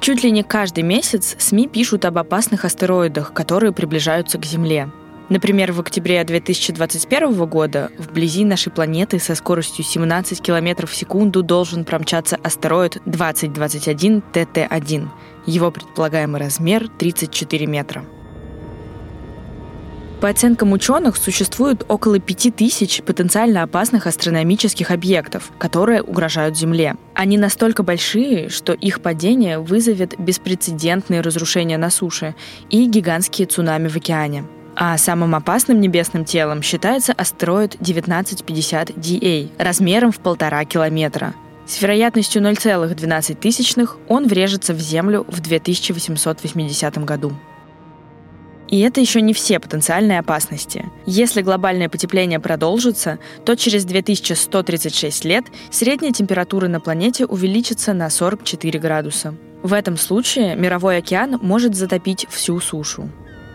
Чуть ли не каждый месяц СМИ пишут об опасных астероидах, которые приближаются к Земле. Например, в октябре 2021 года вблизи нашей планеты со скоростью 17 км в секунду должен промчаться астероид 2021 ТТ-1. Его предполагаемый размер 34 метра. По оценкам ученых, существует около 5000 потенциально опасных астрономических объектов, которые угрожают Земле. Они настолько большие, что их падение вызовет беспрецедентные разрушения на суше и гигантские цунами в океане. А самым опасным небесным телом считается астероид 1950 DA размером в полтора километра. С вероятностью 0,12 он врежется в Землю в 2880 году. И это еще не все потенциальные опасности. Если глобальное потепление продолжится, то через 2136 лет средняя температура на планете увеличится на 44 градуса. В этом случае мировой океан может затопить всю сушу.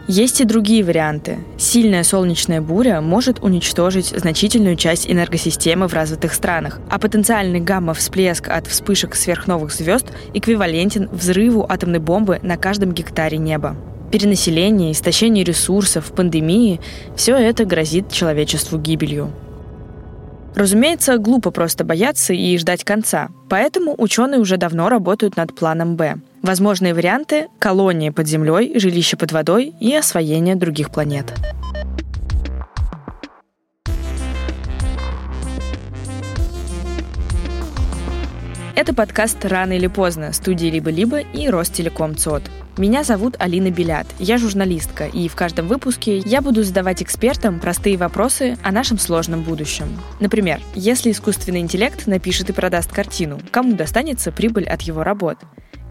Есть и другие варианты. Сильная солнечная буря может уничтожить значительную часть энергосистемы в развитых странах, а потенциальный гамма-всплеск от вспышек сверхновых звезд эквивалентен взрыву атомной бомбы на каждом гектаре неба. Перенаселение, истощение ресурсов, пандемии – все это грозит человечеству гибелью. Разумеется, глупо просто бояться и ждать конца, поэтому ученые уже давно работают над планом «Б», Возможные варианты – колонии под землей, жилища под водой и освоение других планет. Это подкаст «Рано или поздно» студии «Либо-либо» и Ростелеком ЦОД. Меня зовут Алина Белят, я журналистка, и в каждом выпуске я буду задавать экспертам простые вопросы о нашем сложном будущем. Например, если искусственный интеллект напишет и продаст картину, кому достанется прибыль от его работ?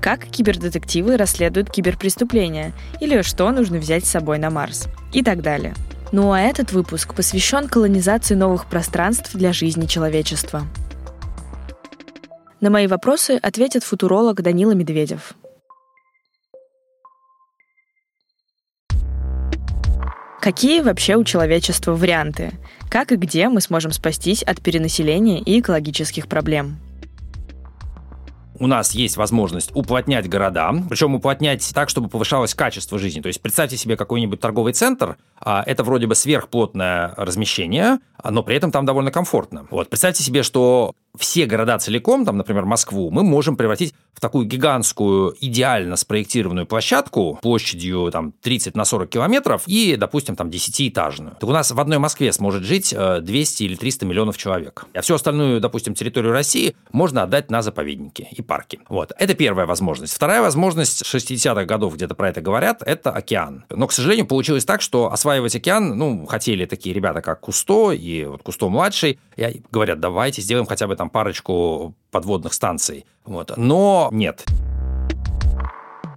как кибердетективы расследуют киберпреступления или что нужно взять с собой на Марс и так далее. Ну а этот выпуск посвящен колонизации новых пространств для жизни человечества. На мои вопросы ответит футуролог Данила Медведев. Какие вообще у человечества варианты? Как и где мы сможем спастись от перенаселения и экологических проблем? у нас есть возможность уплотнять города, причем уплотнять так, чтобы повышалось качество жизни. То есть представьте себе какой-нибудь торговый центр, а это вроде бы сверхплотное размещение, но при этом там довольно комфортно. Вот представьте себе, что все города целиком, там, например, Москву, мы можем превратить в такую гигантскую, идеально спроектированную площадку площадью там, 30 на 40 километров и, допустим, там 10-этажную. Так у нас в одной Москве сможет жить 200 э, или 300 миллионов человек. А всю остальную, допустим, территорию России можно отдать на заповедники и парки. Вот. Это первая возможность. Вторая возможность, 60-х годов где-то про это говорят, это океан. Но, к сожалению, получилось так, что осваивать океан, ну, хотели такие ребята, как Кусто и вот Кусто-младший, и говорят, давайте сделаем хотя бы там парочку подводных станций. Вот. Но нет.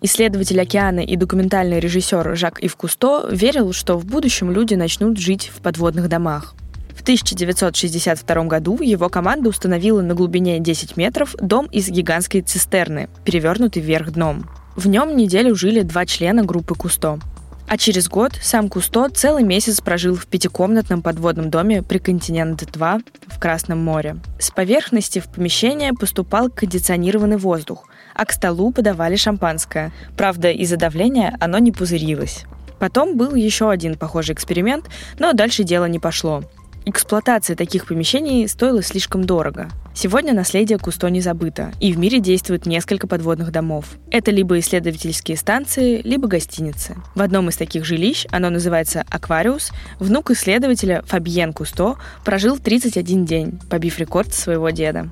Исследователь океана и документальный режиссер Жак Ив Кусто верил, что в будущем люди начнут жить в подводных домах. В 1962 году его команда установила на глубине 10 метров дом из гигантской цистерны, перевернутый вверх дном. В нем неделю жили два члена группы Кусто. А через год сам Кусто целый месяц прожил в пятикомнатном подводном доме при Континент-2 в Красном море. С поверхности в помещение поступал кондиционированный воздух, а к столу подавали шампанское. Правда, из-за давления оно не пузырилось. Потом был еще один похожий эксперимент, но дальше дело не пошло. Эксплуатация таких помещений стоила слишком дорого. Сегодня наследие Кусто не забыто, и в мире действует несколько подводных домов. Это либо исследовательские станции, либо гостиницы. В одном из таких жилищ, оно называется «Аквариус», внук исследователя Фабьен Кусто прожил 31 день, побив рекорд своего деда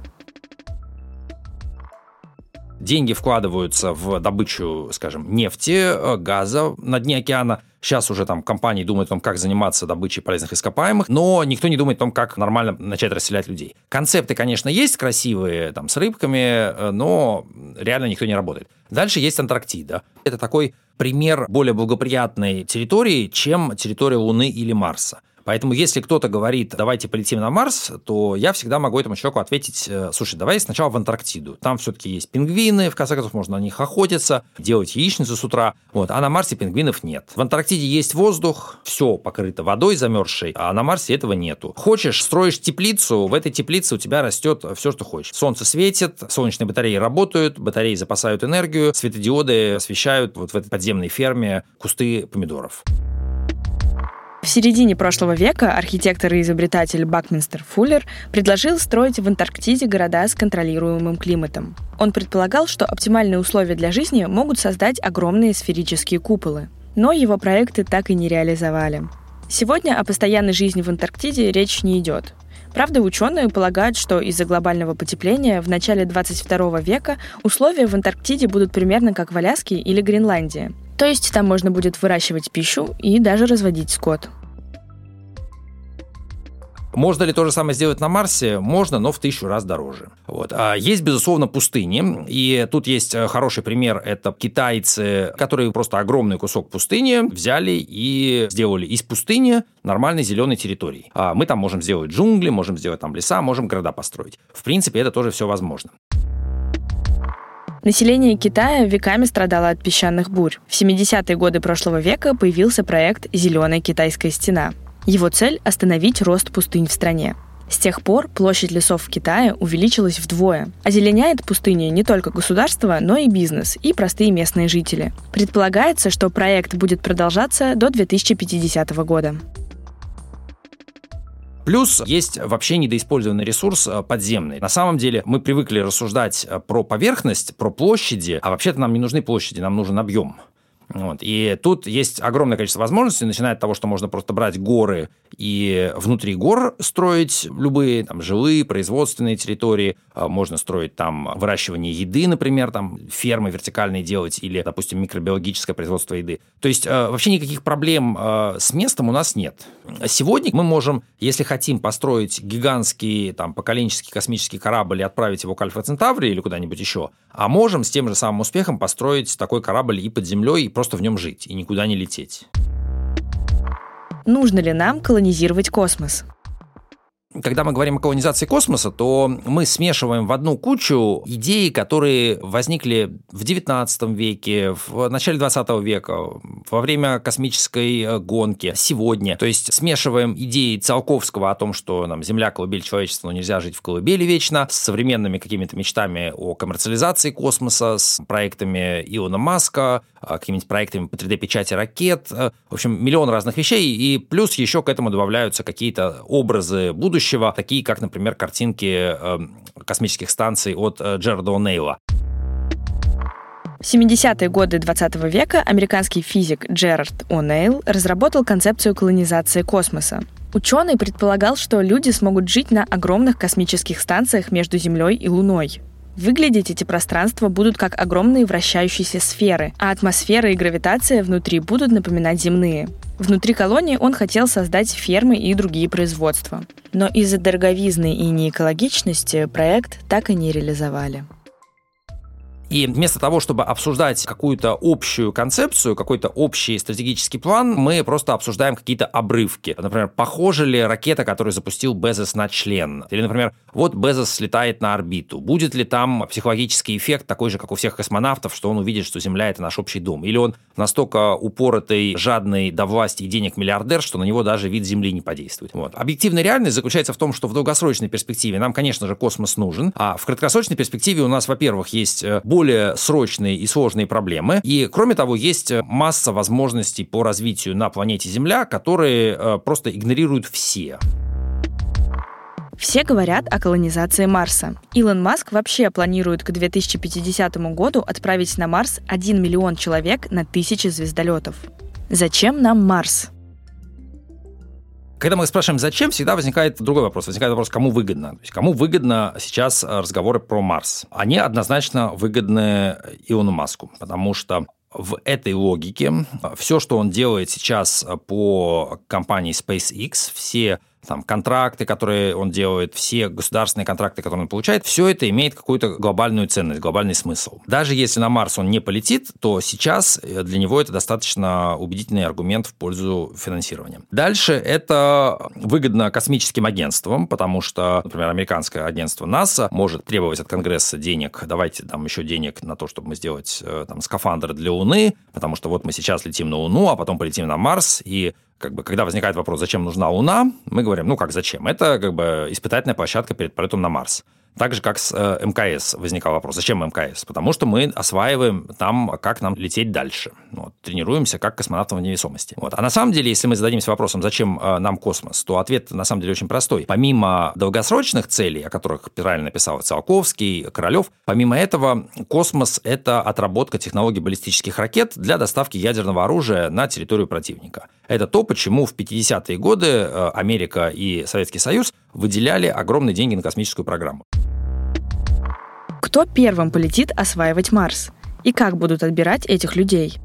деньги вкладываются в добычу, скажем, нефти, э, газа на дне океана. Сейчас уже там компании думают о том, как заниматься добычей полезных ископаемых, но никто не думает о том, как нормально начать расселять людей. Концепты, конечно, есть красивые, там, с рыбками, э, но реально никто не работает. Дальше есть Антарктида. Это такой пример более благоприятной территории, чем территория Луны или Марса. Поэтому если кто-то говорит, давайте полетим на Марс, то я всегда могу этому человеку ответить, э, слушай, давай сначала в Антарктиду. Там все-таки есть пингвины, в конце концов можно на них охотиться, делать яичницу с утра. Вот. А на Марсе пингвинов нет. В Антарктиде есть воздух, все покрыто водой замерзшей, а на Марсе этого нету. Хочешь, строишь теплицу, в этой теплице у тебя растет все, что хочешь. Солнце светит, солнечные батареи работают, батареи запасают энергию, светодиоды освещают вот в этой подземной ферме кусты помидоров. В середине прошлого века архитектор и изобретатель Бакминстер Фуллер предложил строить в Антарктиде города с контролируемым климатом. Он предполагал, что оптимальные условия для жизни могут создать огромные сферические куполы. Но его проекты так и не реализовали. Сегодня о постоянной жизни в Антарктиде речь не идет. Правда, ученые полагают, что из-за глобального потепления в начале 22 века условия в Антарктиде будут примерно как в Аляске или Гренландии. То есть там можно будет выращивать пищу и даже разводить скот. Можно ли то же самое сделать на Марсе? Можно, но в тысячу раз дороже. Вот. А есть, безусловно, пустыни. И тут есть э, хороший пример. Это китайцы, которые просто огромный кусок пустыни взяли и сделали из пустыни нормальной зеленой территории. А мы там можем сделать джунгли, можем сделать там леса, можем города построить. В принципе, это тоже все возможно. Население Китая веками страдало от песчаных бурь. В 70-е годы прошлого века появился проект «Зеленая китайская стена». Его цель – остановить рост пустынь в стране. С тех пор площадь лесов в Китае увеличилась вдвое. Озеленяет пустыни не только государство, но и бизнес и простые местные жители. Предполагается, что проект будет продолжаться до 2050 года. Плюс есть вообще недоиспользованный ресурс э, подземный. На самом деле мы привыкли рассуждать э, про поверхность, про площади, а вообще-то нам не нужны площади, нам нужен объем. Вот. И тут есть огромное количество возможностей, начиная от того, что можно просто брать горы и внутри гор строить любые там, жилые, производственные территории. А, можно строить там выращивание еды, например, там фермы вертикальные делать или, допустим, микробиологическое производство еды. То есть а, вообще никаких проблем а, с местом у нас нет. Сегодня мы можем, если хотим построить гигантский там, поколенческий космический корабль и отправить его к Альфа-Центавре или куда-нибудь еще, а можем с тем же самым успехом построить такой корабль и под землей, и просто в нем жить, и никуда не лететь. Нужно ли нам колонизировать космос? Когда мы говорим о колонизации космоса, то мы смешиваем в одну кучу идеи, которые возникли в XIX веке, в начале XX века, во время космической э, гонки, сегодня. То есть смешиваем идеи Циолковского о том, что нам Земля – колыбель человечества, но нельзя жить в колыбели вечно, с современными какими-то мечтами о коммерциализации космоса, с проектами Илона Маска, а, какими-нибудь проектами по 3D-печати ракет. Э, в общем, миллион разных вещей. И плюс еще к этому добавляются какие-то образы будущего, будущего, такие как, например, картинки э, космических станций от э, Джерда О'Нейла. В 70-е годы 20 века американский физик Джерард О'Нейл разработал концепцию колонизации космоса. Ученый предполагал, что люди смогут жить на огромных космических станциях между Землей и Луной. Выглядеть эти пространства будут как огромные вращающиеся сферы, а атмосфера и гравитация внутри будут напоминать земные. Внутри колонии он хотел создать фермы и другие производства. Но из-за дороговизны и неэкологичности проект так и не реализовали. И вместо того, чтобы обсуждать какую-то общую концепцию, какой-то общий стратегический план, мы просто обсуждаем какие-то обрывки. Например, похожа ли ракета, которую запустил Безос на член? Или, например, вот Безос слетает на орбиту. Будет ли там психологический эффект такой же, как у всех космонавтов, что он увидит, что Земля — это наш общий дом? Или он настолько упоротый, жадный до власти и денег миллиардер, что на него даже вид Земли не подействует? Вот. Объективная реальность заключается в том, что в долгосрочной перспективе нам, конечно же, космос нужен, а в краткосрочной перспективе у нас, во-первых, есть э, более более срочные и сложные проблемы. И, кроме того, есть масса возможностей по развитию на планете Земля, которые э, просто игнорируют все. Все говорят о колонизации Марса. Илон Маск вообще планирует к 2050 году отправить на Марс 1 миллион человек на тысячи звездолетов. Зачем нам Марс? Когда мы спрашиваем, зачем, всегда возникает другой вопрос. Возникает вопрос, кому выгодно. То есть, кому выгодно сейчас разговоры про Марс? Они однозначно выгодны Илону Маску, потому что в этой логике все, что он делает сейчас по компании SpaceX, все там, контракты, которые он делает, все государственные контракты, которые он получает, все это имеет какую-то глобальную ценность, глобальный смысл. Даже если на Марс он не полетит, то сейчас э, для него это достаточно убедительный аргумент в пользу финансирования. Дальше это выгодно космическим агентствам, потому что, например, американское агентство НАСА может требовать от Конгресса денег, давайте там еще денег на то, чтобы мы сделать э, там скафандр для Луны, потому что вот мы сейчас летим на Луну, а потом полетим на Марс, и как бы, когда возникает вопрос, зачем нужна Луна, мы говорим, ну как зачем? Это как бы испытательная площадка перед полетом на Марс. Так же, как с э, МКС возникал вопрос. Зачем МКС? Потому что мы осваиваем там, как нам лететь дальше. Вот, тренируемся как космонавтам в невесомости. Вот. А на самом деле, если мы зададимся вопросом, зачем э, нам космос, то ответ на самом деле очень простой. Помимо долгосрочных целей, о которых правильно написал Циолковский, Королев, помимо этого, космос – это отработка технологий баллистических ракет для доставки ядерного оружия на территорию противника. Это то, почему в 50-е годы э, Америка и Советский Союз выделяли огромные деньги на космическую программу. Кто первым полетит осваивать Марс? И как будут отбирать этих людей?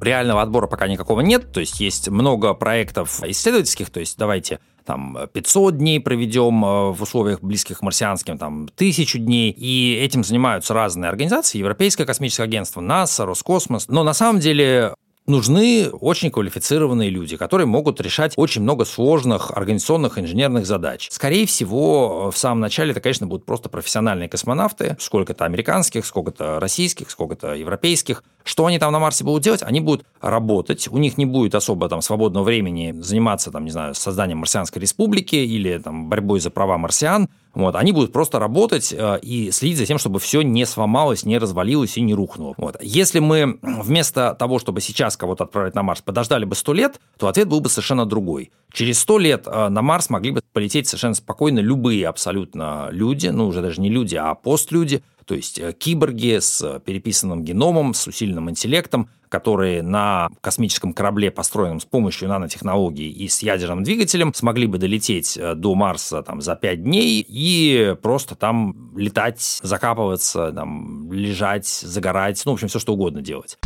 Реального отбора пока никакого нет, то есть есть много проектов исследовательских, то есть давайте там 500 дней проведем э, в условиях близких к марсианским, там тысячу дней, и этим занимаются разные организации, Европейское космическое агентство, НАСА, Роскосмос, но на самом деле нужны очень квалифицированные люди, которые могут решать очень много сложных организационных инженерных задач. Скорее всего, в самом начале это, конечно, будут просто профессиональные космонавты, сколько-то американских, сколько-то российских, сколько-то европейских. Что они там на Марсе будут делать? Они будут работать, у них не будет особо там свободного времени заниматься, там, не знаю, созданием марсианской республики или там борьбой за права марсиан. Вот, они будут просто работать э, и следить за тем, чтобы все не сломалось, не развалилось и не рухнуло. Вот. Если мы вместо того, чтобы сейчас кого-то отправить на Марс, подождали бы сто лет, то ответ был бы совершенно другой. Через сто лет э, на Марс могли бы полететь совершенно спокойно любые абсолютно люди, ну уже даже не люди, а постлюди, то есть э, киборги с переписанным геномом, с усиленным интеллектом, которые на космическом корабле, построенном с помощью нанотехнологий и с ядерным двигателем, смогли бы долететь э, до Марса там, за пять дней и просто там летать, закапываться, там, лежать, загорать, ну, в общем, все что угодно делать.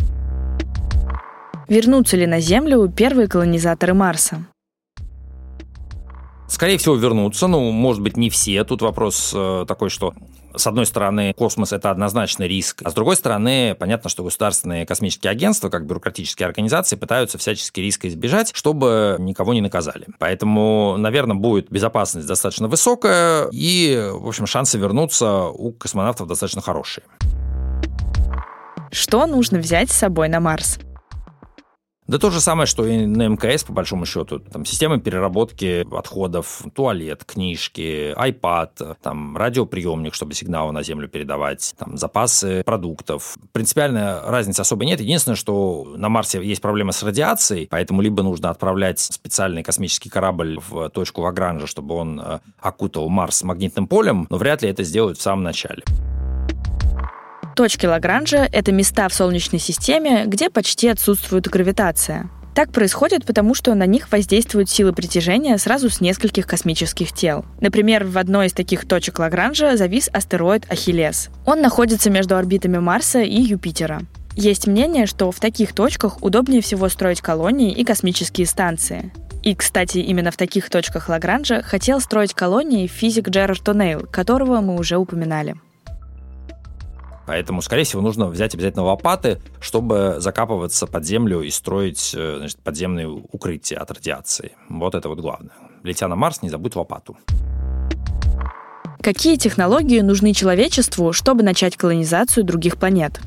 Вернутся ли на Землю первые колонизаторы Марса? Скорее всего, вернутся. Ну, может быть, не все. Тут вопрос э, такой, что с одной стороны, космос – это однозначно риск, а с другой стороны, понятно, что государственные космические агентства, как бюрократические организации, пытаются всячески риска избежать, чтобы никого не наказали. Поэтому, наверное, будет безопасность достаточно высокая, и, в общем, шансы вернуться у космонавтов достаточно хорошие. Что нужно взять с собой на Марс? Да то же самое, что и на МКС, по большому счету. Там системы переработки отходов, туалет, книжки, iPad, там радиоприемник, чтобы сигналы на Землю передавать, там запасы продуктов. Принципиальная разницы особо нет. Единственное, что на Марсе есть проблема с радиацией, поэтому либо нужно отправлять специальный космический корабль в точку Лагранжа, чтобы он э, окутал Марс магнитным полем, но вряд ли это сделают в самом начале. Точки Лагранжа — это места в Солнечной системе, где почти отсутствует гравитация. Так происходит, потому что на них воздействуют силы притяжения сразу с нескольких космических тел. Например, в одной из таких точек Лагранжа завис астероид Ахиллес. Он находится между орбитами Марса и Юпитера. Есть мнение, что в таких точках удобнее всего строить колонии и космические станции. И, кстати, именно в таких точках Лагранжа хотел строить колонии физик Джерард Тонейл, которого мы уже упоминали. Поэтому, скорее всего, нужно взять обязательно лопаты, чтобы закапываться под землю и строить э, значит, подземные укрытия от радиации. Вот это вот главное. Летя на Марс, не забудь лопату. Какие технологии нужны человечеству, чтобы начать колонизацию других планет?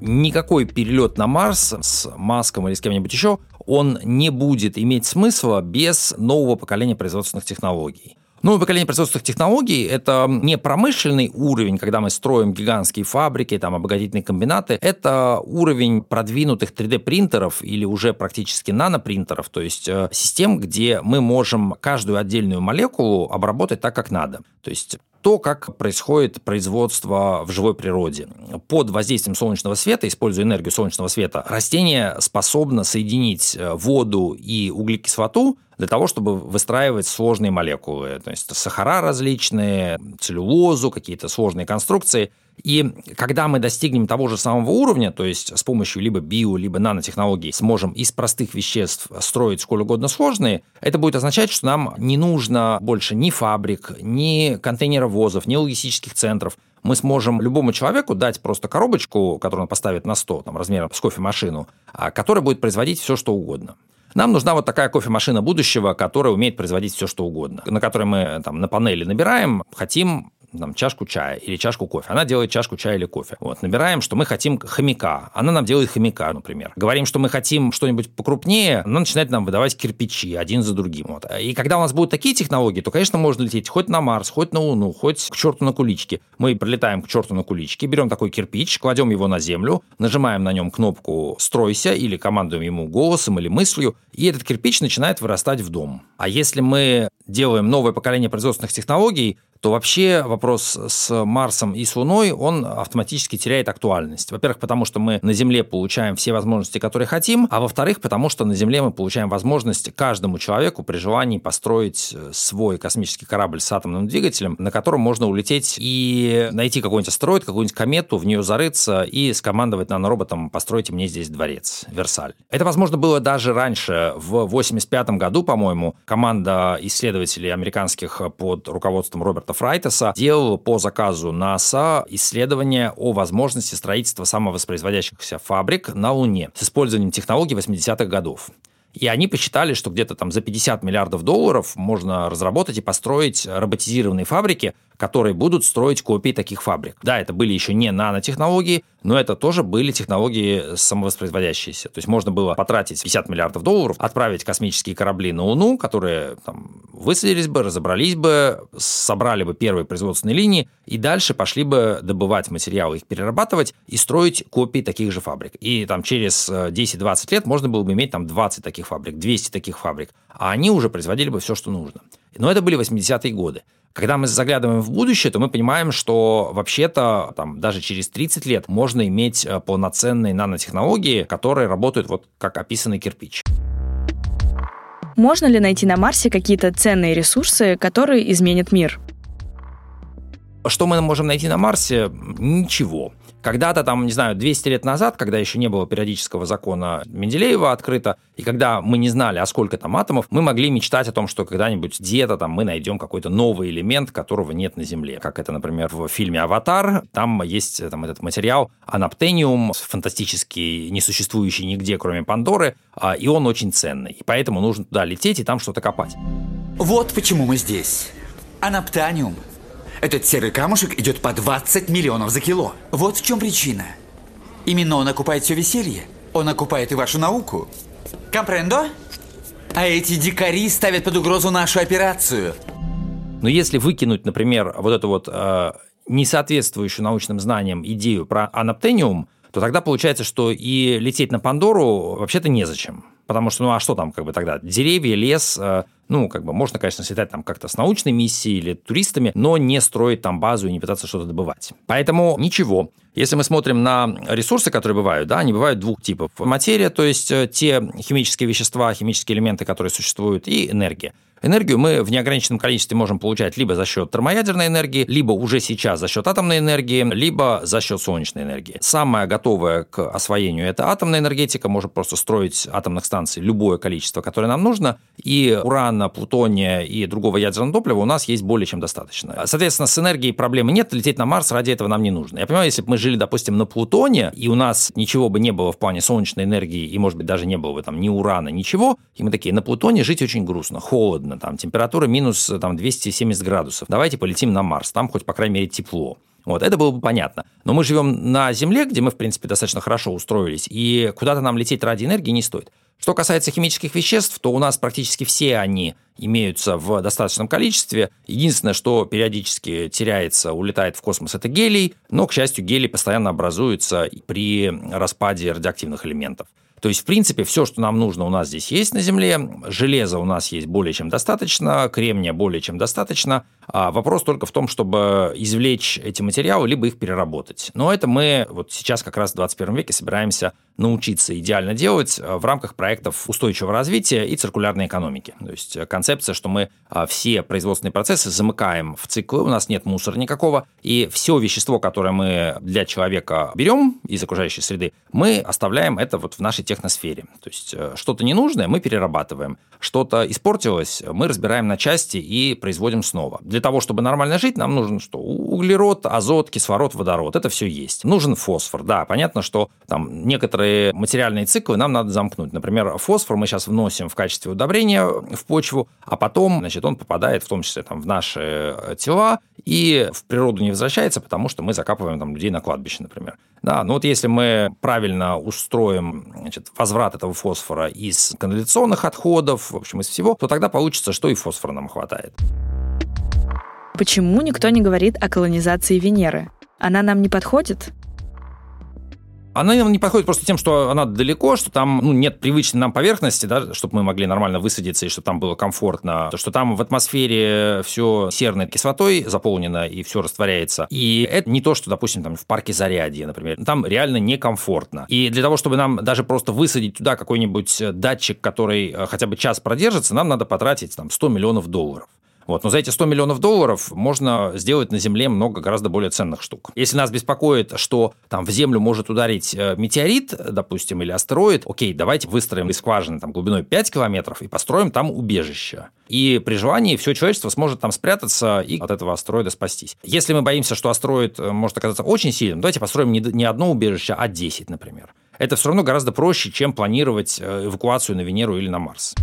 Никакой перелет на Марс с Маском или с кем-нибудь еще, он не будет иметь смысла без нового поколения производственных технологий. Новое поколение производственных технологий – это не промышленный уровень, когда мы строим гигантские фабрики, там, обогатительные комбинаты. Это уровень продвинутых 3D-принтеров или уже практически нанопринтеров, то есть э, систем, где мы можем каждую отдельную молекулу обработать так, как надо. То есть то, как происходит производство в живой природе. Под воздействием солнечного света, используя энергию солнечного света, растение способно соединить э, воду и углекислоту для того, чтобы выстраивать сложные молекулы, то есть сахара различные, целлюлозу, какие-то сложные конструкции. И когда мы достигнем того же самого уровня, то есть с помощью либо био, либо нанотехнологий сможем из простых веществ строить сколь угодно сложные, это будет означать, что нам не нужно больше ни фабрик, ни контейнеровозов, ни логистических центров. Мы сможем любому человеку дать просто коробочку, которую он поставит на стол, там, размером с кофемашину, а, которая будет производить все, что угодно. Нам нужна вот такая кофемашина будущего, которая умеет производить все, что угодно, на которой мы там на панели набираем, хотим там, чашку чая или чашку кофе. Она делает чашку чая или кофе. Вот, набираем, что мы хотим хомяка. Она нам делает хомяка, например. Говорим, что мы хотим что-нибудь покрупнее, она начинает нам выдавать кирпичи один за другим. Вот. И когда у нас будут такие технологии, то, конечно, можно лететь хоть на Марс, хоть на Луну, хоть к черту на куличке. Мы прилетаем к черту на куличке, берем такой кирпич, кладем его на землю, нажимаем на нем кнопку «Стройся» или командуем ему голосом или мыслью, и этот кирпич начинает вырастать в дом. А если мы делаем новое поколение производственных технологий, то вообще вопрос с Марсом и с Луной, он автоматически теряет актуальность. Во-первых, потому что мы на Земле получаем все возможности, которые хотим, а во-вторых, потому что на Земле мы получаем возможность каждому человеку при желании построить э, свой космический корабль с атомным двигателем, на котором можно улететь и найти какой-нибудь астероид, какую-нибудь комету, в нее зарыться и скомандовать нанороботом «постройте мне здесь дворец, Версаль». Это, возможно, было даже раньше. В 85 году, по-моему, команда исследователей американских под руководством Роберта Фрайтеса делал по заказу НАСА исследование о возможности строительства самовоспроизводящихся фабрик на Луне с использованием технологий 80-х годов. И они посчитали, что где-то там за 50 миллиардов долларов можно разработать и построить роботизированные фабрики, которые будут строить копии таких фабрик. Да, это были еще не нанотехнологии, но это тоже были технологии самовоспроизводящиеся. То есть можно было потратить 50 миллиардов долларов, отправить космические корабли на Луну, которые там, высадились бы, разобрались бы, собрали бы первые производственные линии и дальше пошли бы добывать материалы, их перерабатывать и строить копии таких же фабрик. И там через 10-20 э, лет можно было бы иметь там 20 таких фабрик, 200 таких фабрик, а они уже производили бы все, что нужно. Но это были 80-е годы. Когда мы заглядываем в будущее, то мы понимаем, что вообще-то там, даже через 30 лет можно иметь э, полноценные нанотехнологии, которые работают вот как описанный кирпич. Можно ли найти на Марсе какие-то ценные ресурсы, которые изменят мир? Что мы можем найти на Марсе? Ничего. Когда-то там, не знаю, 200 лет назад, когда еще не было периодического закона Менделеева открыто, и когда мы не знали, а сколько там атомов, мы могли мечтать о том, что когда-нибудь где-то там мы найдем какой-то новый элемент, которого нет на Земле. Как это, например, в фильме «Аватар», там есть там этот материал анаптениум, фантастический, несуществующий нигде, кроме Пандоры, а, и он очень ценный. И поэтому нужно туда лететь и там что-то копать. Вот почему мы здесь. Анаптаниум – этот серый камушек идет по 20 миллионов за кило. Вот в чем причина. Именно он окупает все веселье. Он окупает и вашу науку. Компрендо? А эти дикари ставят под угрозу нашу операцию. Но если выкинуть, например, вот эту вот э, несоответствующую научным знаниям идею про анаптениум, то тогда получается, что и лететь на Пандору вообще-то незачем. Потому что, ну а что там как бы тогда? Деревья, лес, э, ну, как бы можно, конечно, слетать там как-то с научной миссией или туристами, но не строить там базу и не пытаться что-то добывать. Поэтому ничего. Если мы смотрим на ресурсы, которые бывают, да, они бывают двух типов. Материя, то есть э, те химические вещества, химические элементы, которые существуют, и энергия. Энергию мы в неограниченном количестве можем получать либо за счет термоядерной энергии, либо уже сейчас за счет атомной энергии, либо за счет солнечной энергии. Самая готовая к освоению – это атомная энергетика. Можем просто строить атомных станций любое количество, которое нам нужно. И урана, плутония и другого ядерного топлива у нас есть более чем достаточно. Соответственно, с энергией проблемы нет. Лететь на Марс ради этого нам не нужно. Я понимаю, если бы мы жили, допустим, на Плутоне, и у нас ничего бы не было в плане солнечной энергии, и, может быть, даже не было бы там ни урана, ничего, и мы такие, на Плутоне жить очень грустно, холодно, там температура минус там, 270 градусов. Давайте полетим на Марс, там хоть, по крайней мере, тепло. Вот, это было бы понятно. Но мы живем на Земле, где мы, в принципе, достаточно хорошо устроились, и куда-то нам лететь ради энергии не стоит. Что касается химических веществ, то у нас практически все они имеются в достаточном количестве. Единственное, что периодически теряется, улетает в космос, это гелий, но, к счастью, гелий постоянно образуется при распаде радиоактивных элементов. То есть, в принципе, все, что нам нужно, у нас здесь есть на Земле. Железа у нас есть более чем достаточно, кремния более чем достаточно, А вопрос только в том, чтобы извлечь эти материалы, либо их переработать. Но это мы вот сейчас как раз в 21 веке собираемся научиться идеально делать э, в рамках проектов устойчивого развития и циркулярной экономики. То есть э, концепция, что мы э, все производственные процессы замыкаем в циклы, у нас нет мусора никакого, и все вещество, которое мы для человека берем из окружающей среды, мы оставляем это вот в нашей техносфере. То есть что-то ненужное мы перерабатываем, что-то испортилось, мы разбираем на части и производим снова. Для того, чтобы нормально жить, нам нужен что? Углерод, азот, кислород, водород. Это все есть. Нужен фосфор. Да, понятно, что там некоторые материальные циклы нам надо замкнуть. Например, фосфор мы сейчас вносим в качестве удобрения в почву, а потом, значит, он попадает в том числе там, в наши э, тела и в природу не возвращается, потому что мы закапываем там людей на кладбище, например. Да, но вот если мы правильно устроим значит, возврат этого фосфора из канализационных отходов, в общем, из всего, то тогда получится, что и фосфора нам хватает. Почему никто не говорит о колонизации Венеры? Она нам не подходит? Она не подходит просто тем, что она далеко, что там ну, нет привычной нам поверхности, да, чтобы мы могли нормально высадиться и чтобы там было комфортно, что там в атмосфере все серной кислотой заполнено и все растворяется. И это не то, что, допустим, там в парке Зарядье, например. Там реально некомфортно. И для того, чтобы нам даже просто высадить туда какой-нибудь датчик, который э, хотя бы час продержится, нам надо потратить там 100 миллионов долларов. Вот. Но за эти 100 миллионов долларов можно сделать на Земле много гораздо более ценных штук. Если нас беспокоит, что там в Землю может ударить э, метеорит, допустим, или астероид, окей, давайте выстроим скважины там, глубиной 5 километров и построим там убежище. И при желании все человечество сможет там спрятаться и от этого астероида спастись. Если мы боимся, что астероид э, может оказаться очень сильным, давайте построим не, не одно убежище, а 10, например. Это все равно гораздо проще, чем планировать э, эвакуацию на Венеру или на Марс.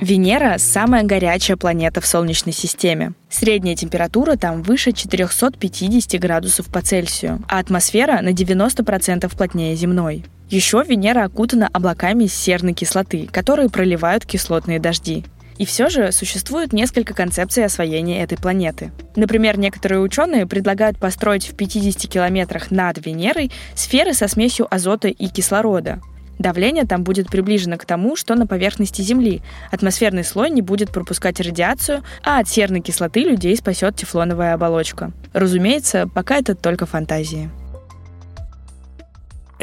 Венера – самая горячая планета в Солнечной системе. Средняя температура там выше 450 градусов по Цельсию, а атмосфера на 90% плотнее земной. Еще Венера окутана облаками серной кислоты, которые проливают кислотные дожди. И все же существует несколько концепций освоения этой планеты. Например, некоторые ученые предлагают построить в 50 километрах над Венерой сферы со смесью азота и кислорода, Давление там будет приближено к тому, что на поверхности Земли. Атмосферный слой не будет пропускать радиацию, а от серной кислоты людей спасет тефлоновая оболочка. Разумеется, пока это только фантазии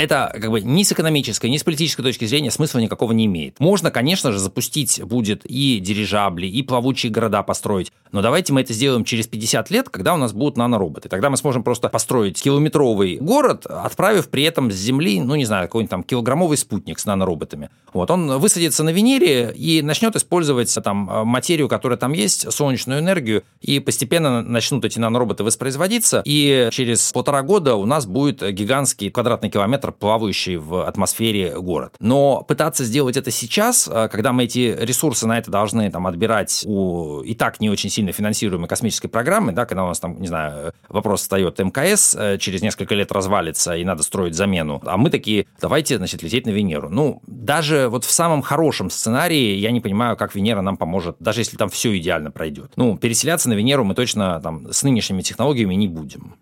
это как бы ни с экономической, ни с политической точки зрения смысла никакого не имеет. Можно, конечно же, запустить будет и дирижабли, и плавучие города построить, но давайте мы это сделаем через 50 лет, когда у нас будут нанороботы. Тогда мы сможем просто построить километровый город, отправив при этом с Земли, ну, не знаю, какой-нибудь там килограммовый спутник с нанороботами. Вот, он высадится на Венере и начнет использовать там материю, которая там есть, солнечную энергию, и постепенно начнут эти нанороботы воспроизводиться, и через полтора года у нас будет гигантский квадратный километр плавающий в атмосфере город. Но пытаться сделать это сейчас, э, когда мы эти ресурсы на это должны там отбирать у и так не очень сильно финансируемой космической программы, да, когда у нас там, не знаю, вопрос встает МКС, э, через несколько лет развалится и надо строить замену, а мы такие, давайте, значит, лететь на Венеру. Ну, даже вот в самом хорошем сценарии я не понимаю, как Венера нам поможет, даже если там все идеально пройдет. Ну, переселяться на Венеру мы точно там с нынешними технологиями не будем.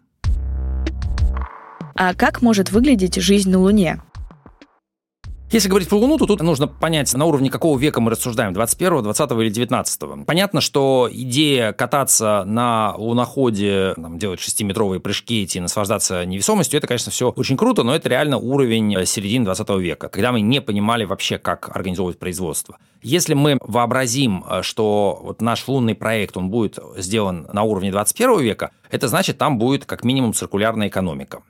А как может выглядеть жизнь на Луне? Если говорить про Луну, то тут нужно понять, на уровне какого века мы рассуждаем, 21, 20 или 19. Понятно, что идея кататься на луноходе, там, делать шестиметровые прыжки, идти, наслаждаться невесомостью, это, конечно, все очень круто, но это реально уровень э, середины 20 века, когда мы не понимали вообще, как организовывать производство. Если мы вообразим, э, что вот наш лунный проект, он будет сделан на уровне 21 века, это значит, там будет как минимум циркулярная экономика.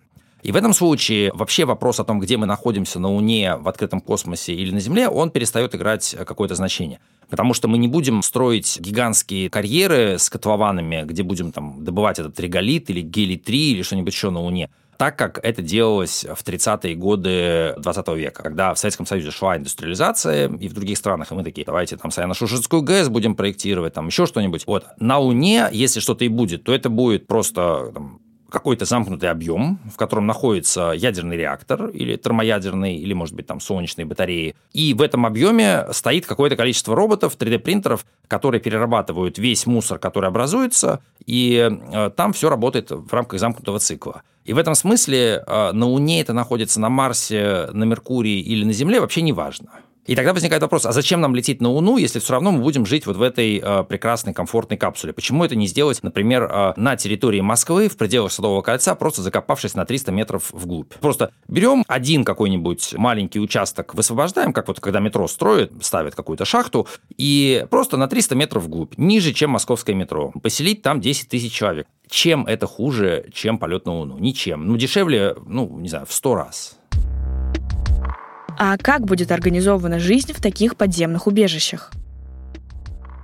И в этом случае вообще вопрос о том, где мы находимся на Луне, в открытом космосе или на Земле, он перестает играть какое-то значение. Потому что мы не будем строить гигантские карьеры с котлованами, где будем там добывать этот реголит или гелий-3 или что-нибудь еще на Луне так как это делалось в 30-е годы 20 века, когда в Советском Союзе шла индустриализация, и в других странах, и мы такие, давайте там Саяно-Шушетскую ГЭС будем проектировать, там еще что-нибудь. Вот. На Луне, если что-то и будет, то это будет просто там, какой-то замкнутый объем, в котором находится ядерный реактор или термоядерный, или, может быть, там солнечные батареи. И в этом объеме стоит какое-то количество роботов, 3D-принтеров, которые перерабатывают весь мусор, который образуется, и э, там все работает в рамках замкнутого цикла. И в этом смысле э, на Луне это находится на Марсе, на Меркурии или на Земле вообще не важно. И тогда возникает вопрос, а зачем нам лететь на Луну, если все равно мы будем жить вот в этой э, прекрасной комфортной капсуле? Почему это не сделать, например, э, на территории Москвы, в пределах Садового кольца, просто закопавшись на 300 метров вглубь? Просто берем один какой-нибудь маленький участок, высвобождаем, как вот когда метро строят, ставят какую-то шахту, и просто на 300 метров вглубь, ниже, чем московское метро. Поселить там 10 тысяч человек. Чем это хуже, чем полет на Луну? Ничем. Ну, дешевле, ну, не знаю, в 100 раз. А как будет организована жизнь в таких подземных убежищах?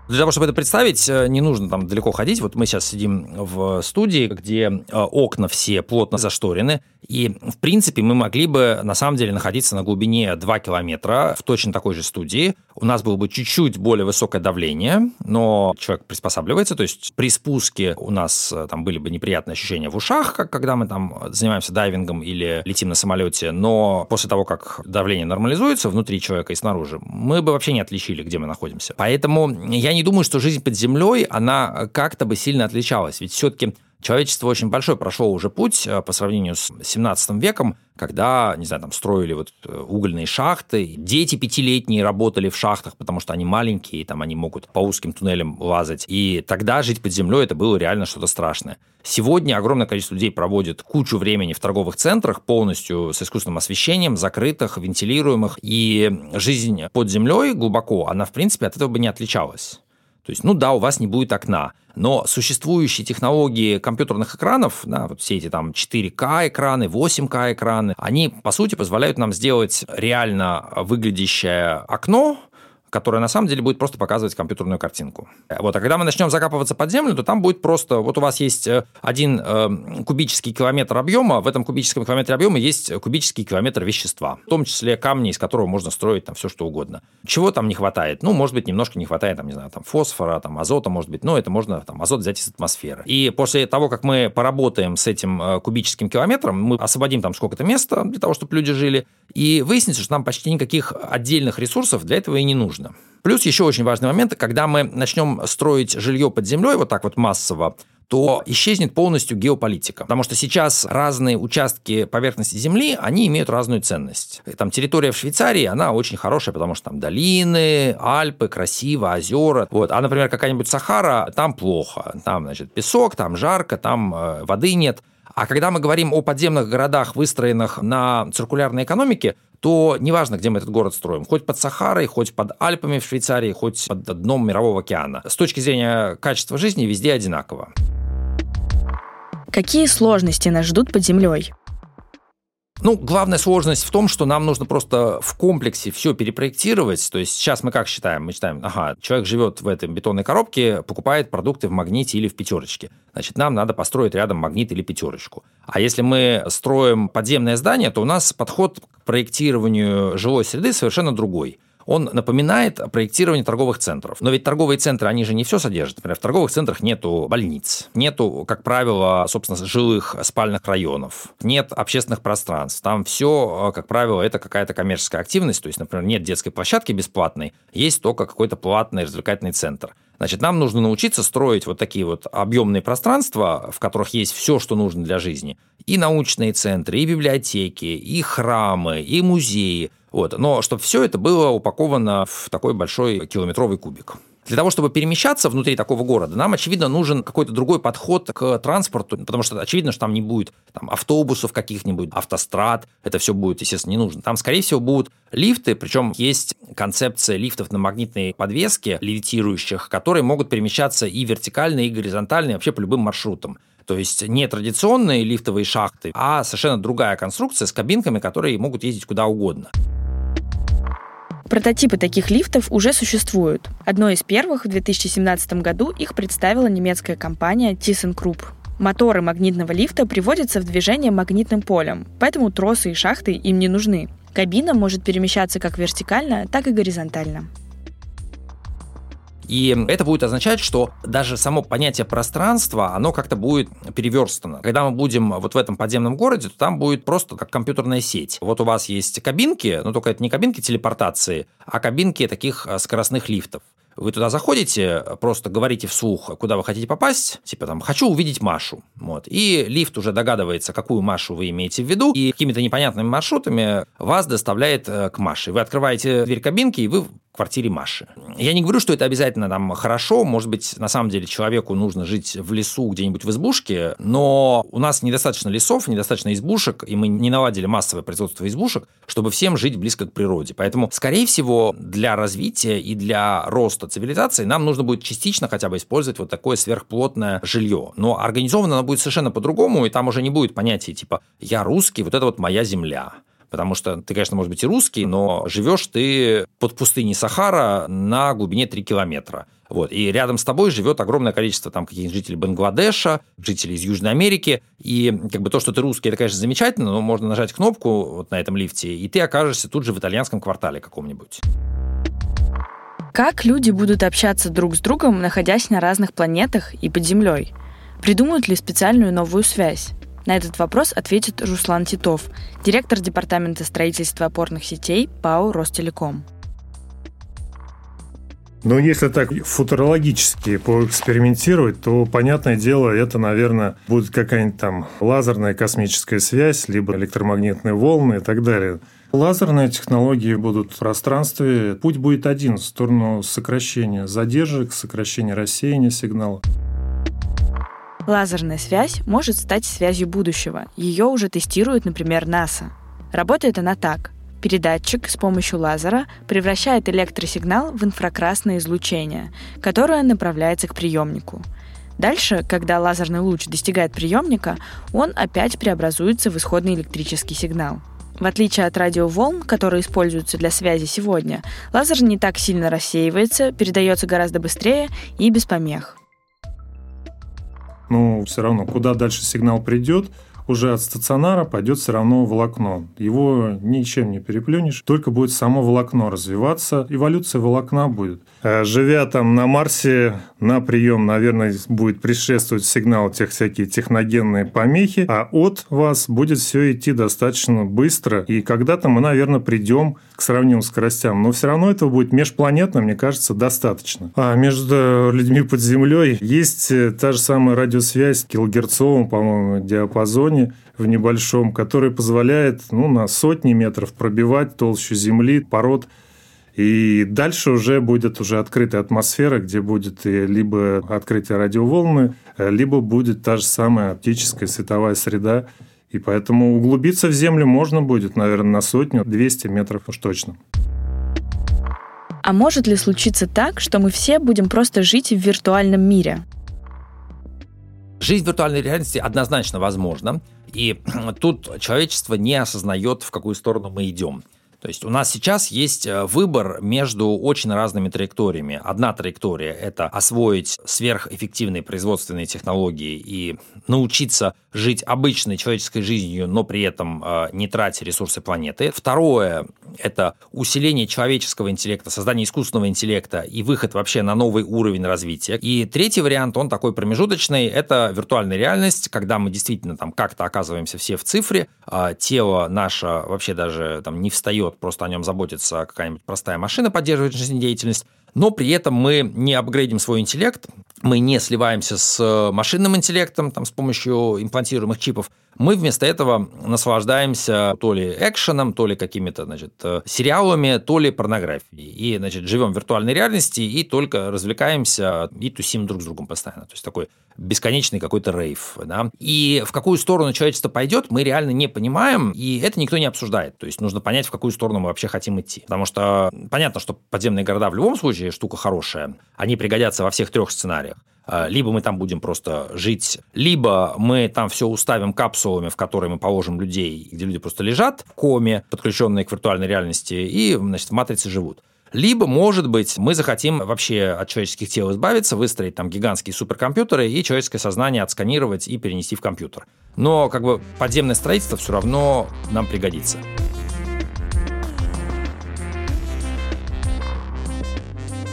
Для того, чтобы это представить, э, не нужно там далеко ходить. Вот мы сейчас сидим в студии, где э, окна все плотно зашторены, и, в принципе, мы могли бы, на самом деле, находиться на глубине 2 километра в точно такой же студии. У нас было бы чуть-чуть более высокое давление, но человек приспосабливается, то есть при спуске у нас э, там были бы неприятные ощущения в ушах, как когда мы там занимаемся дайвингом или летим на самолете, но после того, как давление нормализуется внутри человека и снаружи, мы бы вообще не отличили, где мы находимся. Поэтому я не думаю, что жизнь под землей, она как-то бы сильно отличалась. Ведь все-таки Человечество очень большой прошло уже путь э, по сравнению с 17 веком, когда, не знаю, там строили вот э, угольные шахты, дети пятилетние работали в шахтах, потому что они маленькие, и там они могут по узким туннелям лазать. И тогда жить под землей это было реально что-то страшное. Сегодня огромное количество людей проводит кучу времени в торговых центрах, полностью с искусственным освещением, закрытых, вентилируемых, и жизнь под землей глубоко, она, в принципе, от этого бы не отличалась. То есть, ну да, у вас не будет окна, но существующие технологии компьютерных экранов, да, вот все эти там 4К экраны, 8К экраны, они, по сути, позволяют нам сделать реально выглядящее окно, которая на самом деле будет просто показывать компьютерную картинку. Вот, а когда мы начнем закапываться под землю, то там будет просто, вот у вас есть э, один э, кубический километр объема, в этом кубическом километре объема есть кубический километр вещества, в том числе камни, из которого можно строить там все, что угодно. Чего там не хватает? Ну, может быть, немножко не хватает, там, не знаю, там, фосфора, там, азота, может быть, но это можно, там, азот взять из атмосферы. И после того, как мы поработаем с этим э, кубическим километром, мы освободим там сколько-то места для того, чтобы люди жили, и выяснится, что нам почти никаких отдельных ресурсов для этого и не нужно нужно. Плюс еще очень важный момент, когда мы начнем строить жилье под землей вот так вот массово, то исчезнет полностью геополитика. Потому что сейчас разные участки поверхности Земли, они имеют разную ценность. Там территория в Швейцарии, она очень хорошая, потому что там долины, Альпы, красиво, озера. Вот. А, например, какая-нибудь Сахара, там плохо. Там, значит, песок, там жарко, там э, воды нет. А когда мы говорим о подземных городах, выстроенных на циркулярной экономике, то неважно, где мы этот город строим, хоть под Сахарой, хоть под Альпами в Швейцарии, хоть под дном Мирового океана. С точки зрения качества жизни везде одинаково. Какие сложности нас ждут под землей? Ну, главная сложность в том, что нам нужно просто в комплексе все перепроектировать. То есть сейчас мы как считаем? Мы считаем, ага, человек живет в этой бетонной коробке, покупает продукты в магните или в пятерочке. Значит, нам надо построить рядом магнит или пятерочку. А если мы строим подземное здание, то у нас подход к проектированию жилой среды совершенно другой он напоминает проектирование торговых центров. Но ведь торговые центры, они же не все содержат. Например, в торговых центрах нету больниц, нету, как правило, собственно, жилых спальных районов, нет общественных пространств. Там все, как правило, это какая-то коммерческая активность. То есть, например, нет детской площадки бесплатной, есть только какой-то платный развлекательный центр. Значит, нам нужно научиться строить вот такие вот объемные пространства, в которых есть все, что нужно для жизни. И научные центры, и библиотеки, и храмы, и музеи – вот. Но чтобы все это было упаковано в такой большой километровый кубик. Для того, чтобы перемещаться внутри такого города, нам, очевидно, нужен какой-то другой подход к транспорту, потому что очевидно, что там не будет там, автобусов каких-нибудь, автострад, это все будет, естественно, не нужно. Там, скорее всего, будут лифты, причем есть концепция лифтов на магнитной подвеске, левитирующих, которые могут перемещаться и вертикально, и горизонтально, и вообще по любым маршрутам. То есть не традиционные лифтовые шахты, а совершенно другая конструкция с кабинками, которые могут ездить куда угодно. Прототипы таких лифтов уже существуют. Одной из первых в 2017 году их представила немецкая компания ThyssenKrupp. Моторы магнитного лифта приводятся в движение магнитным полем, поэтому тросы и шахты им не нужны. Кабина может перемещаться как вертикально, так и горизонтально. И это будет означать, что даже само понятие пространства, оно как-то будет переверстано. Когда мы будем вот в этом подземном городе, то там будет просто как компьютерная сеть. Вот у вас есть кабинки, но только это не кабинки телепортации, а кабинки таких э, скоростных лифтов. Вы туда заходите, просто говорите вслух, куда вы хотите попасть, типа там «хочу увидеть Машу». Вот. И лифт уже догадывается, какую Машу вы имеете в виду, и какими-то непонятными маршрутами вас доставляет э, к Маше. Вы открываете дверь кабинки, и вы квартире Маши. Я не говорю, что это обязательно там хорошо, может быть, на самом деле человеку нужно жить в лесу где-нибудь в избушке, но у нас недостаточно лесов, недостаточно избушек, и мы не наладили массовое производство избушек, чтобы всем жить близко к природе. Поэтому, скорее всего, для развития и для роста цивилизации нам нужно будет частично хотя бы использовать вот такое сверхплотное жилье. Но организовано оно будет совершенно по-другому, и там уже не будет понятия типа «я русский, вот это вот моя земля». Потому что ты, конечно, может быть и русский, но живешь ты под пустыней Сахара на глубине 3 километра. Вот. И рядом с тобой живет огромное количество там каких-нибудь жителей Бангладеша, жителей из Южной Америки. И как бы то, что ты русский, это, конечно, замечательно, но можно нажать кнопку вот на этом лифте, и ты окажешься тут же в итальянском квартале каком-нибудь. Как люди будут общаться друг с другом, находясь на разных планетах и под землей? Придумают ли специальную новую связь? На этот вопрос ответит Руслан Титов, директор Департамента строительства опорных сетей ПАО «Ростелеком». Но если так футурологически поэкспериментировать, то, понятное дело, это, наверное, будет какая-нибудь там лазерная космическая связь, либо электромагнитные волны и так далее. Лазерные технологии будут в пространстве. Путь будет один в сторону сокращения задержек, сокращения рассеяния сигнала. Лазерная связь может стать связью будущего. Ее уже тестирует, например, НАСА. Работает она так. Передатчик с помощью лазера превращает электросигнал в инфракрасное излучение, которое направляется к приемнику. Дальше, когда лазерный луч достигает приемника, он опять преобразуется в исходный электрический сигнал. В отличие от радиоволн, которые используются для связи сегодня, лазер не так сильно рассеивается, передается гораздо быстрее и без помех но все равно, куда дальше сигнал придет, уже от стационара пойдет все равно волокно. Его ничем не переплюнешь, только будет само волокно развиваться, эволюция волокна будет. Э, живя там на Марсе, на прием, наверное, будет предшествовать сигнал тех всякие техногенные помехи, а от вас будет все идти достаточно быстро. И когда-то мы, наверное, придем к сравнимым скоростям. Но все равно этого будет межпланетно, мне кажется, достаточно. А между людьми под землей есть э, та же самая радиосвязь в килогерцовом, по-моему, диапазоне в небольшом, который позволяет ну, на сотни метров пробивать толщу земли, пород и дальше уже будет уже открытая атмосфера, где будет либо открытие радиоволны, либо будет та же самая оптическая световая среда. И поэтому углубиться в Землю можно будет, наверное, на сотню, 200 метров уж точно. А может ли случиться так, что мы все будем просто жить в виртуальном мире? Жизнь в виртуальной реальности однозначно возможна. И тут человечество не осознает, в какую сторону мы идем. То есть у нас сейчас есть э, выбор между очень разными траекториями. Одна траектория – это освоить сверхэффективные производственные технологии и научиться жить обычной человеческой жизнью, но при этом э, не тратя ресурсы планеты. Второе – это усиление человеческого интеллекта, создание искусственного интеллекта и выход вообще на новый уровень развития. И третий вариант, он такой промежуточный, это виртуальная реальность, когда мы действительно там как-то оказываемся все в цифре, а тело наше вообще даже там не встает просто о нем заботится какая-нибудь простая машина, поддерживает жизнедеятельность, но при этом мы не апгрейдим свой интеллект, мы не сливаемся с машинным интеллектом там, с помощью имплантируемых чипов, мы вместо этого наслаждаемся то ли экшеном, то ли какими-то значит, э, сериалами, то ли порнографией. И значит, живем в виртуальной реальности и только развлекаемся и тусим друг с другом постоянно. То есть такой бесконечный какой-то рейв. Да? И в какую сторону человечество пойдет, мы реально не понимаем, и это никто не обсуждает. То есть нужно понять, в какую сторону мы вообще хотим идти. Потому что понятно, что подземные города в любом случае штука хорошая. Они пригодятся во всех трех сценариях. А, либо мы там будем просто жить, либо мы там все уставим капсулами, в которые мы положим людей, где люди просто лежат в коме, подключенные к виртуальной реальности, и значит, в матрице живут. Либо, может быть, мы захотим вообще от человеческих тел избавиться, выстроить там гигантские суперкомпьютеры и человеческое сознание отсканировать и перенести в компьютер. Но как бы подземное строительство все равно нам пригодится.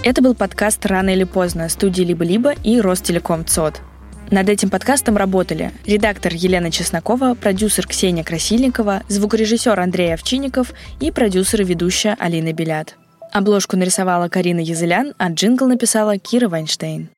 Это был подкаст «Рано или поздно» студии «Либо-либо» и Ростелеком ЦОД. Над этим подкастом работали редактор Елена Чеснокова, продюсер Ксения Красильникова, звукорежиссер Андрей Овчинников и продюсер и ведущая Алина Белят. Обложку нарисовала Карина Язылян, а джингл написала Кира Вайнштейн.